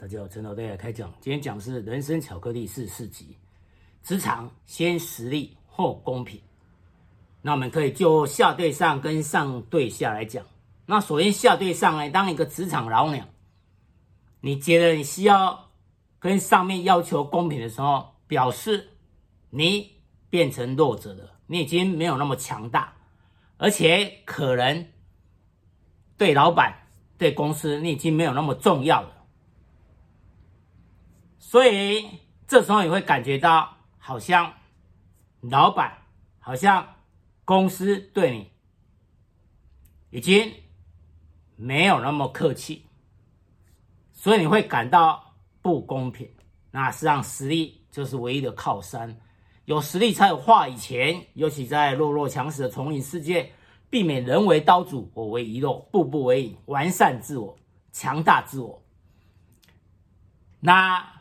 大家好，陈老大来开讲。今天讲的是人生巧克力四四集，职场先实力后公平。那我们可以就下对上跟上对下来讲。那首先下对上呢，当一个职场老鸟，你觉得你需要跟上面要求公平的时候，表示你变成弱者了，你已经没有那么强大，而且可能对老板、对公司，你已经没有那么重要了。所以这时候你会感觉到，好像老板，好像公司对你已经没有那么客气，所以你会感到不公平。那实际上实力就是唯一的靠山，有实力才有话语权。尤其在弱肉强食的丛林世界，避免人为刀俎，我为鱼肉，步步为营，完善自我，强大自我。那。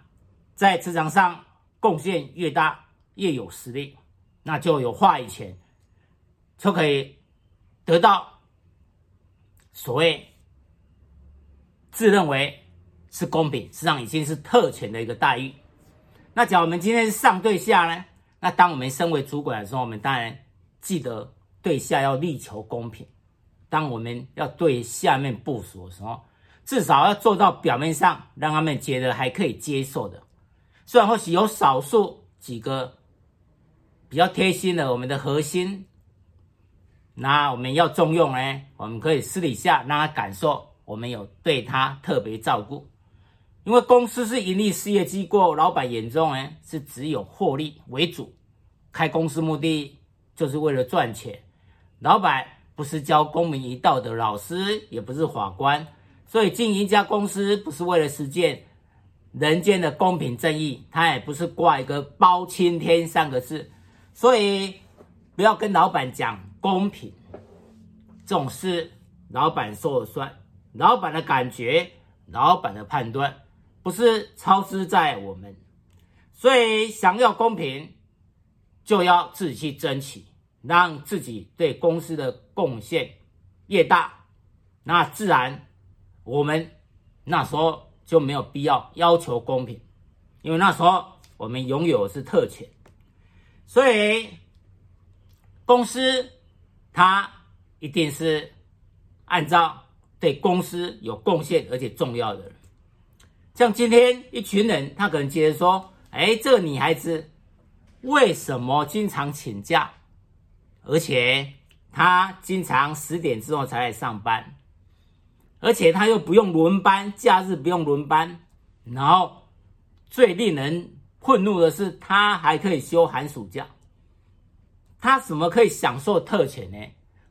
在职场上贡献越大，越有实力，那就有话语权，就可以得到所谓自认为是公平，实际上已经是特权的一个待遇。那假如我们今天是上对下呢？那当我们身为主管的时候，我们当然记得对下要力求公平。当我们要对下面部署的时候，至少要做到表面上让他们觉得还可以接受的。虽然或许有少数几个比较贴心的，我们的核心，那我们要重用呢，我们可以私底下让他感受我们有对他特别照顾。因为公司是盈利事业机构，老板眼中呢是只有获利为主，开公司目的就是为了赚钱。老板不是教公民与道德老师，也不是法官，所以经营一家公司不是为了实践。人间的公平正义，他也不是挂一个包青天三个字，所以不要跟老板讲公平，这种事老板说了算，老板的感觉，老板的判断，不是操之在我们，所以想要公平，就要自己去争取，让自己对公司的贡献越大，那自然我们那时候。就没有必要要求公平，因为那时候我们拥有的是特权，所以公司它一定是按照对公司有贡献而且重要的人。像今天一群人，他可能觉得说：“哎，这个女孩子为什么经常请假，而且她经常十点之后才来上班？”而且他又不用轮班，假日不用轮班，然后最令人愤怒的是，他还可以休寒暑假。他怎么可以享受特权呢？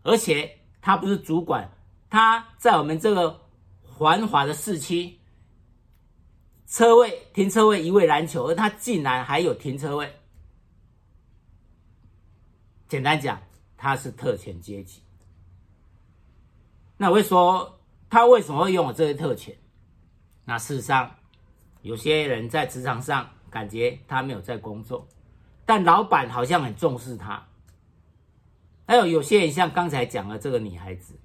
而且他不是主管，他在我们这个繁华的市区，车位停车位一位难求，而他竟然还有停车位。简单讲，他是特权阶级。那我会说。他为什么会拥有这些特权？那事实上，有些人在职场上感觉他没有在工作，但老板好像很重视他。还有有些人像刚才讲的这个女孩子，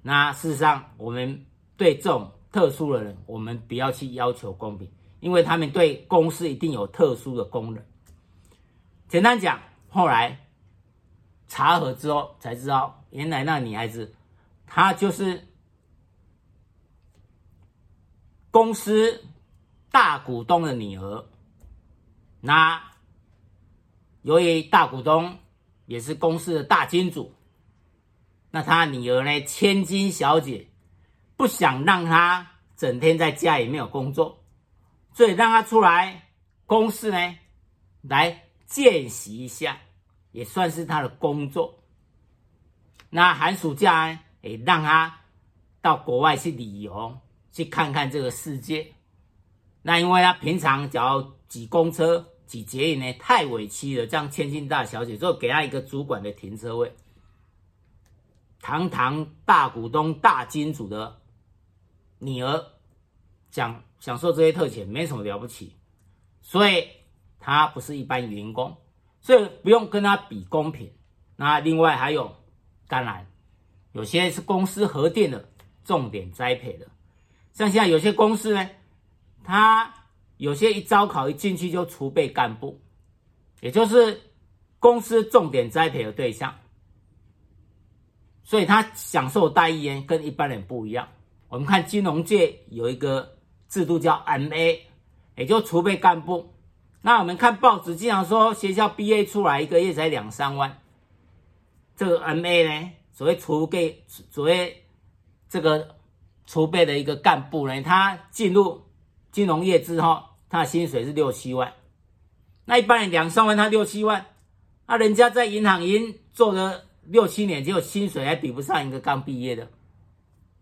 那事实上，我们对这种特殊的人，我们不要去要求公平，因为他们对公司一定有特殊的功能。简单讲，后来查核之后才知道，原来那女孩子她就是。公司大股东的女儿，那由于大股东也是公司的大金主，那他女儿呢，千金小姐不想让他整天在家里没有工作，所以让他出来公司呢来见习一下，也算是他的工作。那寒暑假呢，也让他到国外去旅游。去看看这个世界，那因为他平常只要挤公车、挤捷运呢，太委屈了。这样千金大小姐就给他一个主管的停车位，堂堂大股东、大金主的女儿，享享受这些特权，没什么了不起。所以他不是一般员工，所以不用跟他比公平。那另外还有，当然有些是公司核定的重点栽培的。像现在有些公司呢，他有些一招考一进去就储备干部，也就是公司重点栽培的对象，所以他享受待遇跟一般人不一样。我们看金融界有一个制度叫 MA，也就储备干部。那我们看报纸经常说学校毕业出来一个月才两三万，这个 MA 呢，所谓储备，所谓这个储备的一个干部呢，他进入金融业之后，他的薪水是六七万。那一般人两三万，他六七万，那人家在银行已经做了六七年，结果薪水还比不上一个刚毕业的。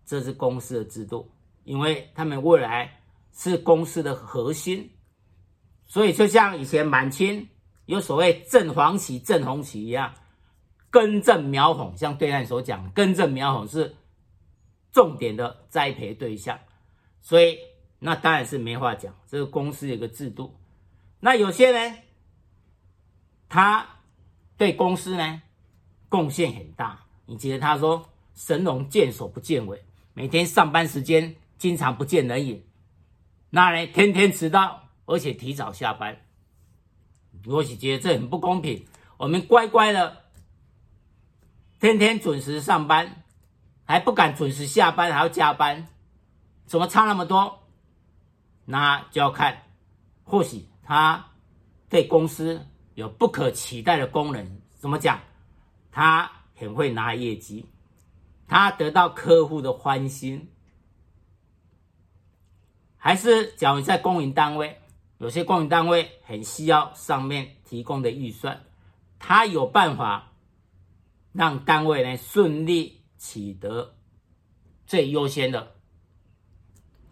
这是公司的制度，因为他们未来是公司的核心，所以就像以前满清有所谓正黄旗、正红旗一样，根正苗红，像对岸所讲，根正苗红是重点的栽培对象，所以那当然是没话讲，这个公司有一个制度。那有些人他对公司呢贡献很大，你记得他说神龙见首不见尾。每天上班时间经常不见人影，那呢天天迟到，而且提早下班。我是觉得这很不公平。我们乖乖的，天天准时上班，还不敢准时下班，还要加班，怎么差那么多？那就要看，或许他对公司有不可取代的功能。怎么讲？他很会拿业绩。他得到客户的欢心，还是假如在公营单位，有些公营单位很需要上面提供的预算，他有办法让单位呢顺利取得最优先的，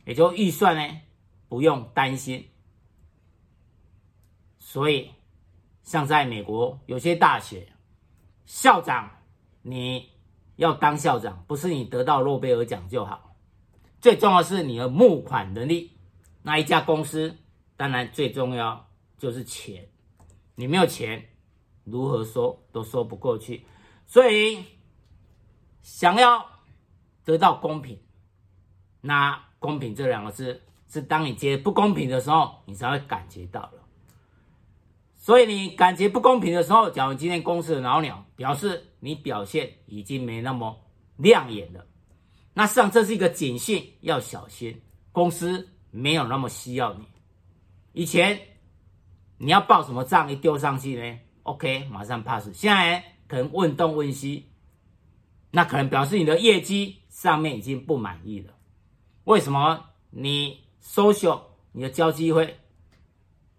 也就预算呢不用担心。所以，像在美国有些大学校长，你。要当校长，不是你得到诺贝尔奖就好，最重要是你的募款能力。那一家公司当然最重要就是钱，你没有钱，如何说都说不过去。所以想要得到公平，那公平这两个字是当你觉得不公平的时候，你才会感觉到的。所以你感觉不公平的时候，假如今天公司的老鸟表示你表现已经没那么亮眼了，那实际上这是一个警讯，要小心，公司没有那么需要你。以前你要报什么账一丢上去呢？OK，马上 pass。现在可能问东问西，那可能表示你的业绩上面已经不满意了。为什么你 social 你的交际会？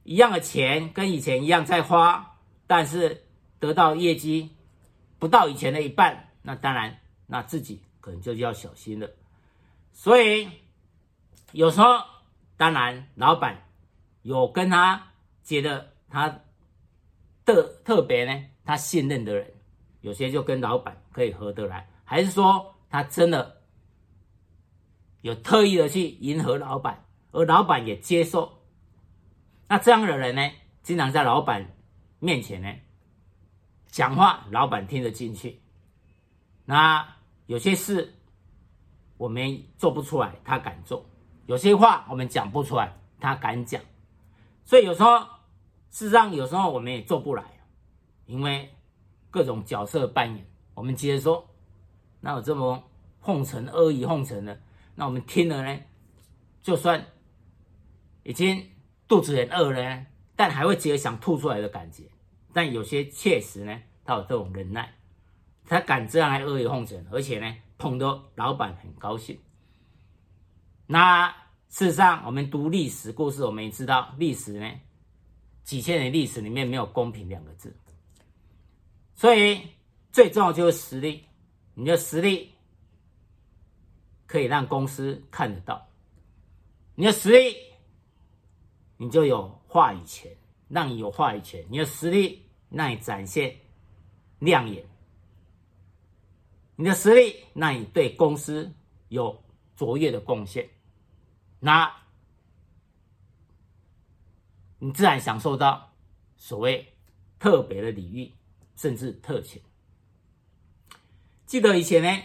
一样的钱跟以前一样在花，但是得到业绩不到以前的一半，那当然，那自己可能就要小心了。所以有时候，当然老板有跟他觉得他的特别呢，他信任的人，有些就跟老板可以合得来，还是说他真的有特意的去迎合老板，而老板也接受。那这样的人呢，经常在老板面前呢讲话，老板听得进去。那有些事我们做不出来，他敢做；有些话我们讲不出来，他敢讲。所以有时候，事实上有时候我们也做不来，因为各种角色扮演。我们接着说，那有这么奉承阿谀奉承的，那我们听了呢，就算已经。肚子很饿了，但还会觉得想吐出来的感觉。但有些确实呢，他有这种忍耐，他敢这样来阿谀奉承，而且呢，捧得老板很高兴。那事实上，我们读历史故事，我们也知道，历史呢，几千年历史里面没有公平两个字。所以最重要就是实力，你的实力可以让公司看得到，你的实力。你就有话语权，让你有话语权。你的实力让你展现亮眼，你的实力让你对公司有卓越的贡献，那你自然享受到所谓特别的礼遇，甚至特权。记得以前呢，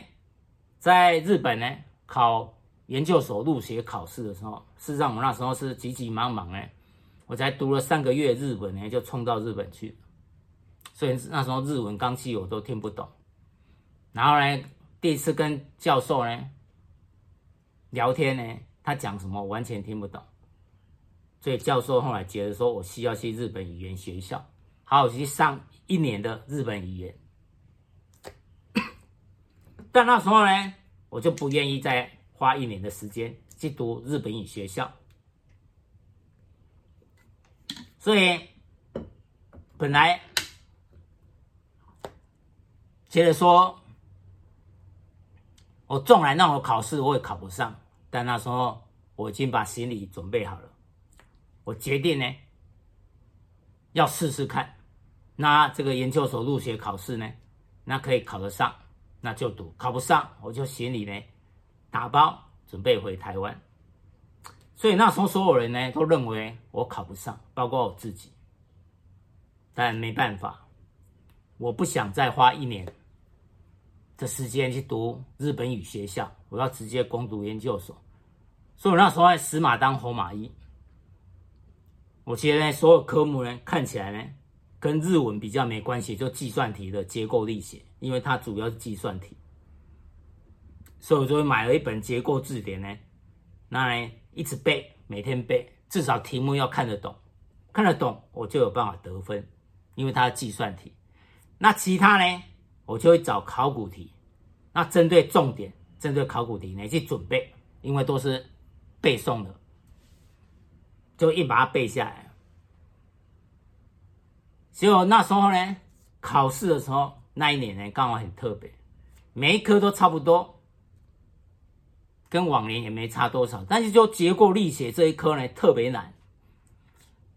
在日本呢考研究所入学考试的时候，事实上我那时候是急急忙忙呢，我才读了三个月日文呢，就冲到日本去，所以那时候日文刚去我都听不懂。然后呢，第一次跟教授呢聊天呢，他讲什么我完全听不懂，所以教授后来觉得说我需要去日本语言学校，好好去上一年的日本语言。但那时候呢，我就不愿意再花一年的时间去读日本语学校，所以本来觉得说，我纵然让我考试我也考不上，但那时候我已经把行李准备好了，我决定呢要试试看，那这个研究所入学考试呢，那可以考得上。那就读，考不上我就行李呢，打包准备回台湾。所以那时候所有人呢都认为我考不上，包括我自己。但没办法，我不想再花一年的时间去读日本语学校，我要直接攻读研究所。所以我那时候还死马当活马医。我觉得呢，所有科目呢看起来呢。跟日文比较没关系，就计算题的结构力学，因为它主要是计算题，所以我就买了一本结构字典呢，那呢一直背，每天背，至少题目要看得懂，看得懂我就有办法得分，因为它是计算题。那其他呢，我就会找考古题，那针对重点，针对考古题呢去准备，因为都是背诵的，就一把它背下来。结果那时候呢，考试的时候那一年呢，刚好很特别，每一科都差不多，跟往年也没差多少。但是就结构力学这一科呢，特别难，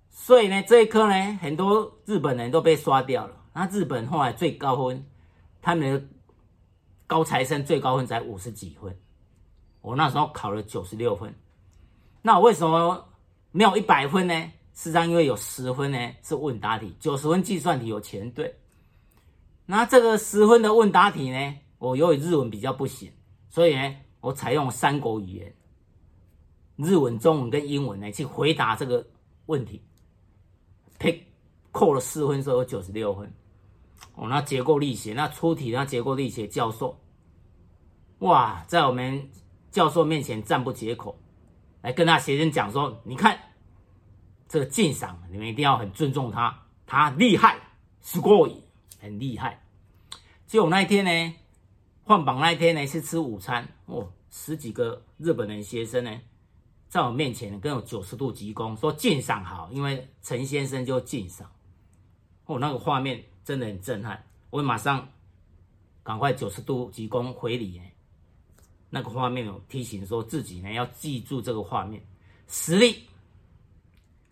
所以呢，这一科呢，很多日本人都被刷掉了。那日本后来最高分，他们的高材生最高分才五十几分，我那时候考了九十六分。那我为什么没有一百分呢？实际上，因为有十分呢是问答题，九十分计算题有全对。那这个十分的问答题呢，我由于日文比较不行，所以呢，我采用三国语言，日文、中文跟英文呢去回答这个问题，呸，扣了四分，所以有九十六分。哦，那结构力学，那出题那结构力学教授，哇，在我们教授面前赞不绝口，来跟他学生讲说，你看。这个鉴赏，你们一定要很尊重他，他厉害，すごい，很厉害。结果那一天呢，换榜那一天呢，是吃午餐哦，十几个日本人学生呢，在我面前跟我九十度鞠躬，说鉴赏好，因为陈先生就鉴赏。哦，那个画面真的很震撼，我马上赶快九十度鞠躬回礼。那个画面有提醒说自己呢要记住这个画面，实力。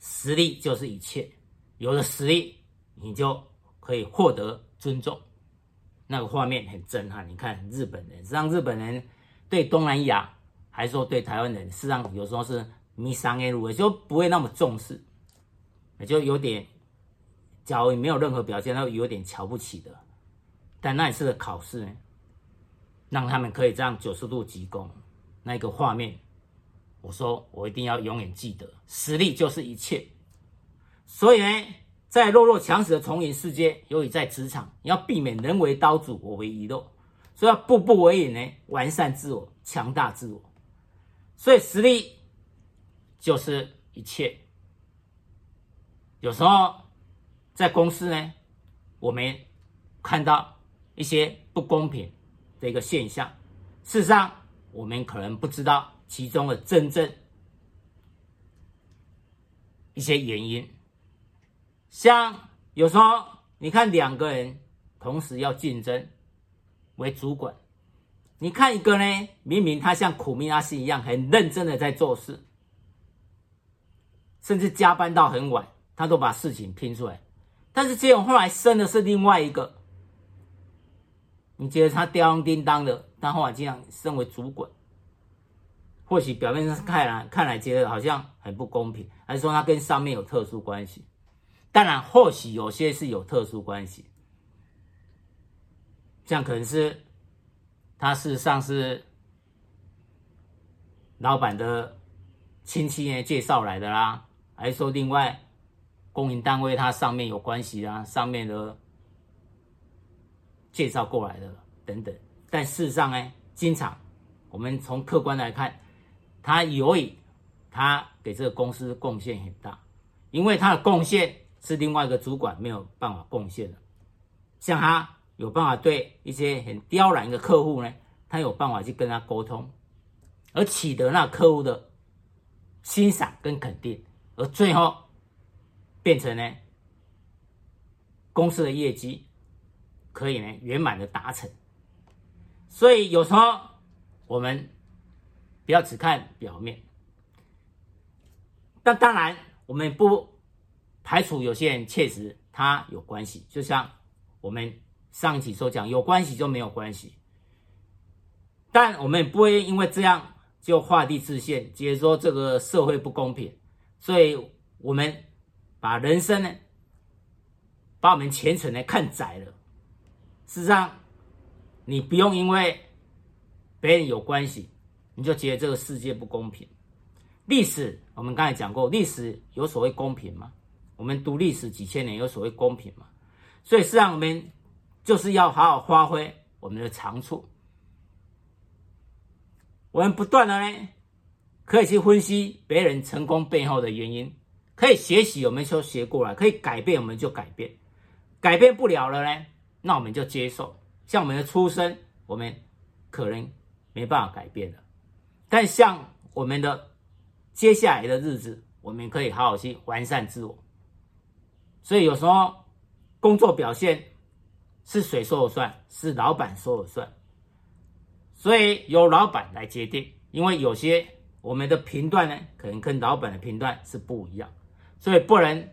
实力就是一切，有了实力，你就可以获得尊重。那个画面很震撼。你看日本人，实际上日本人对东南亚，还是说对台湾人，实际上有时候是迷上 A 路，就不会那么重视，就有点，假如没有任何表现，他有点瞧不起的。但那一次的考试呢，让他们可以这样九十度鞠躬，那个画面。我说，我一定要永远记得，实力就是一切。所以呢，在弱肉强食的丛林世界，尤其在职场，你要避免人为刀俎，我为鱼肉，所以要步步为营呢，完善自我，强大自我。所以实力就是一切。有时候在公司呢，我们看到一些不公平的一个现象，事实上我们可能不知道。其中的真正一些原因，像有时候你看两个人同时要竞争为主管，你看一个呢，明明他像苦命阿信一样很认真的在做事，甚至加班到很晚，他都把事情拼出来，但是结果后来生的是另外一个，你觉得他吊儿郎当的，但后来竟然升为主管。或许表面上看来看来觉得好像很不公平，还是说他跟上面有特殊关系？当然，或许有些是有特殊关系，像可能是他事实上是老板的亲戚呢介绍来的啦，还是说另外公营单位它上面有关系啊，上面的介绍过来的等等。但事实上呢，经常我们从客观来看，他由于他给这个公司贡献很大，因为他的贡献是另外一个主管没有办法贡献的，像他有办法对一些很刁难的客户呢，他有办法去跟他沟通。而取得那客户的欣赏跟肯定，而最后变成呢公司的业绩可以呢圆满的达成。所以有时候我们不要只看表面，但当然我们不排除有些人确实他有关系，就像我们上一期所讲，有关系就没有关系，但我们也不会因为这样。就画地自限，觉得说这个社会不公平，所以我们把人生呢，把我们前程呢看窄了。事实上，你不用因为别人有关系，你就觉得这个世界不公平。历史我们刚才讲过，历史有所谓公平吗？我们读历史几千年有所谓公平吗？所以实际上我们就是要好好发挥我们的长处。我们不断的呢，可以去分析别人成功背后的原因，可以学习，我们就学过来，可以改变，我们就改变。改变不了了呢，那我们就接受。像我们的出身，我们可能没办法改变了，但像我们的接下来的日子，我们可以好好去完善自我。所以有时候工作表现是谁说了算？是老板说了算。所以由老板来决定，因为有些我们的评断呢，可能跟老板的评断是不一样，所以不能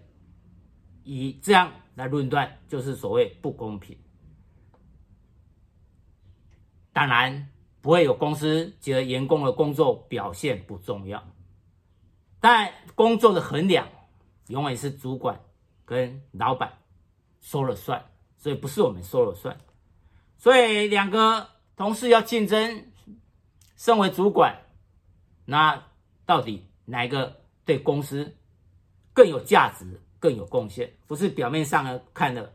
以这样来论断，就是所谓不公平。当然不会有公司觉得员工的工作表现不重要，但工作的衡量永远是主管跟老板说了算，所以不是我们说了算，所以两个。同事要竞争，身为主管，那到底哪一个对公司更有价值、更有贡献？不是表面上的看的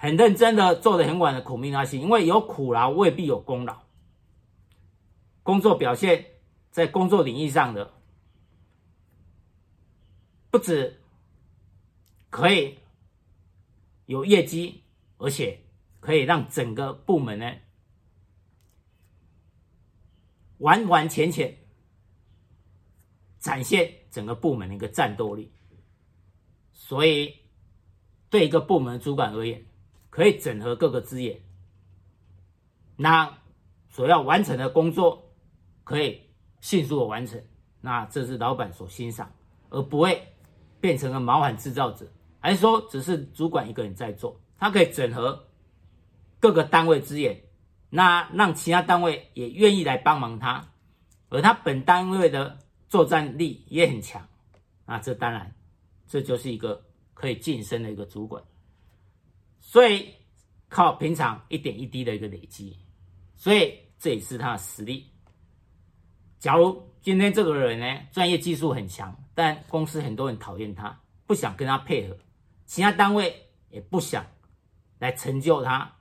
很认真的做的很晚的苦命那些，因为有苦劳未必有功劳。工作表现在工作领域上的，不止可以有业绩，而且可以让整个部门呢。完完全全展现整个部门的一个战斗力，所以对一个部门主管而言，可以整合各个资源，那所要完成的工作可以迅速的完成，那这是老板所欣赏，而不会变成了麻烦制造者，还是说只是主管一个人在做，他可以整合各个单位资源。那让其他单位也愿意来帮忙他，而他本单位的作战力也很强，那这当然，这就是一个可以晋升的一个主管。所以靠平常一点一滴的一个累积，所以这也是他的实力。假如今天这个人呢，专业技术很强，但公司很多人讨厌他，不想跟他配合，其他单位也不想来成就他，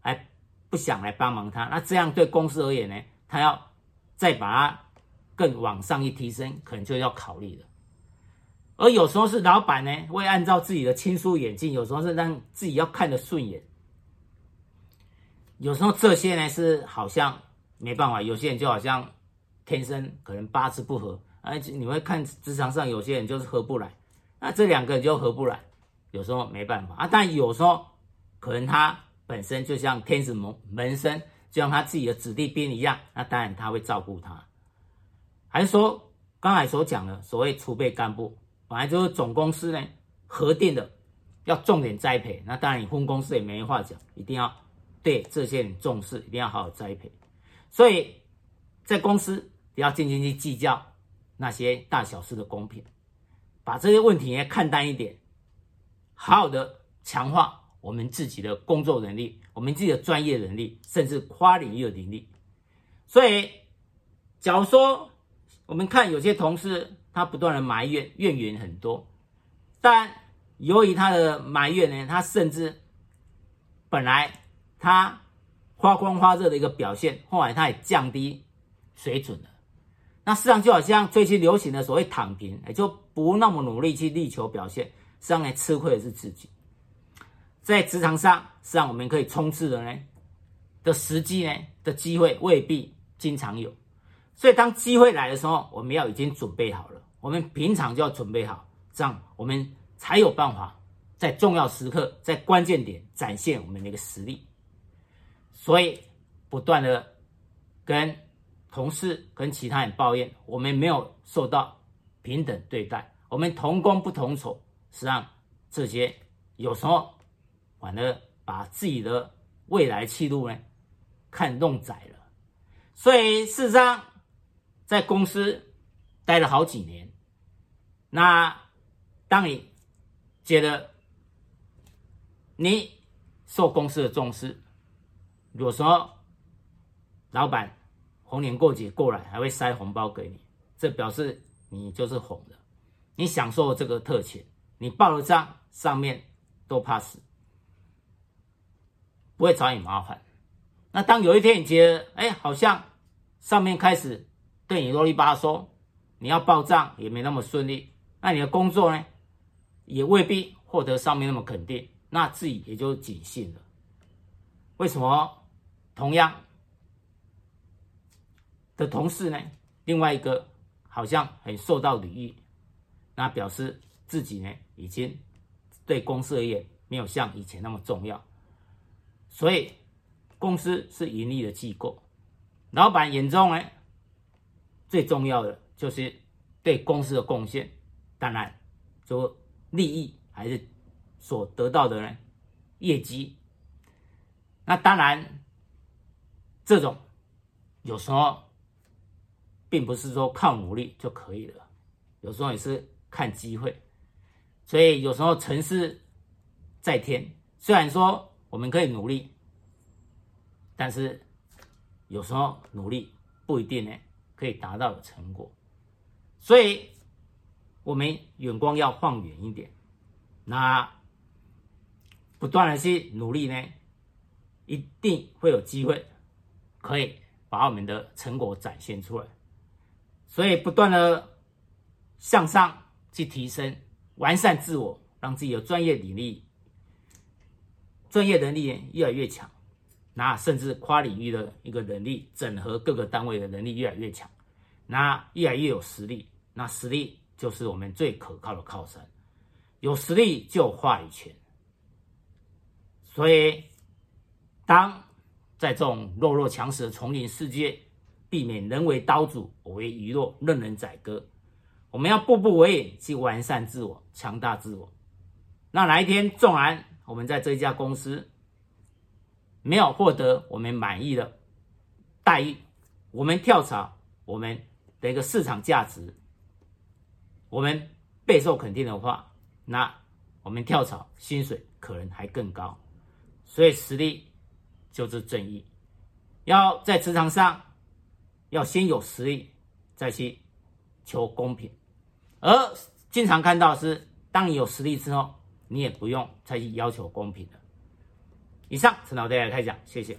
还。不想来帮忙他，那这样对公司而言呢？他要再把他更往上一提升，可能就要考虑了。而有时候是老板呢，会按照自己的亲疏远近，有时候是让自己要看得顺眼。有时候这些呢是好像没办法，有些人就好像天生可能八字不合，而且你会看职场上有些人就是合不来，那这两个人就合不来，有时候没办法啊。但有时候可能他。本身就像天子门门生，就像他自己的子弟兵一样，那当然他会照顾他。还是说刚才所讲的所谓储备干部，本来就是总公司呢核定的，要重点栽培。那当然你分公司也没话讲，一定要对这些人重视，一定要好好栽培。所以在公司不要斤斤去计较那些大小事的公平，把这些问题呢看淡一点，好好的强化。我们自己的工作能力，我们自己的专业能力，甚至跨领域的能力。所以，假如说我们看有些同事，他不断的埋怨，怨言很多，但由于他的埋怨呢，他甚至本来他发光发热的一个表现，后来他也降低水准了。那实际上就好像最近流行的所谓躺平，也就不那么努力去力求表现，实际上呢，吃亏的是自己。在职场上，实际上我们可以冲刺的呢的时机呢的机会未必经常有，所以当机会来的时候，我们要已经准备好了。我们平常就要准备好，这样我们才有办法在重要时刻、在关键点展现我们的一个实力。所以，不断的跟同事、跟其他人抱怨，我们没有受到平等对待，我们同工不同酬，实际上这些有时候反而把自己的未来气度呢看弄窄了。所以，事实上，在公司待了好几年。那当你觉得你受公司的重视，有时候老板逢年过节过来还会塞红包给你，这表示你就是红的，你享受这个特权，你报了账上面都怕死，不会找你麻烦。那当有一天你觉得，哎，好像上面开始对你啰里吧嗦，你要报账也没那么顺利。那你的工作呢，也未必获得上面那么肯定，那自己也就警醒了。为什么同样的同事呢？另外一个好像很受到礼遇，那表示自己呢已经对公司而言没有像以前那么重要。所以公司是盈利的机构，老板眼中呢最重要的就是对公司的贡献。当然，就利益还是所得到的呢业绩。那当然，这种有时候并不是说靠努力就可以了，有时候也是看机会。所以有时候成事在天，虽然说我们可以努力，但是有时候努力不一定呢可以达到的成果。所以。我们眼光要放远一点，那不断的去努力呢，一定会有机会可以把我们的成果展现出来。所以不断的向上去提升、完善自我，让自己的专业领域、专业能力越来越强，那甚至跨领域的一个能力，整合各个单位的能力越来越强，那越来越有实力，那实力。就是我们最可靠的靠山，有实力就有话语权。所以，当在这种弱肉强食的丛林世界，避免人为刀俎，我为鱼肉，任人宰割。我们要步步为营，去完善自我，强大自我。那哪一天，纵然我们在这一家公司没有获得我们满意的待遇，我们跳槽，我们的一个市场价值。我们备受肯定的话，那我们跳槽薪水可能还更高。所以实力就是正义，要在职场上要先有实力，再去求公平。而经常看到是，当你有实力之后，你也不用再去要求公平了。以上，陈老师来开讲，谢谢。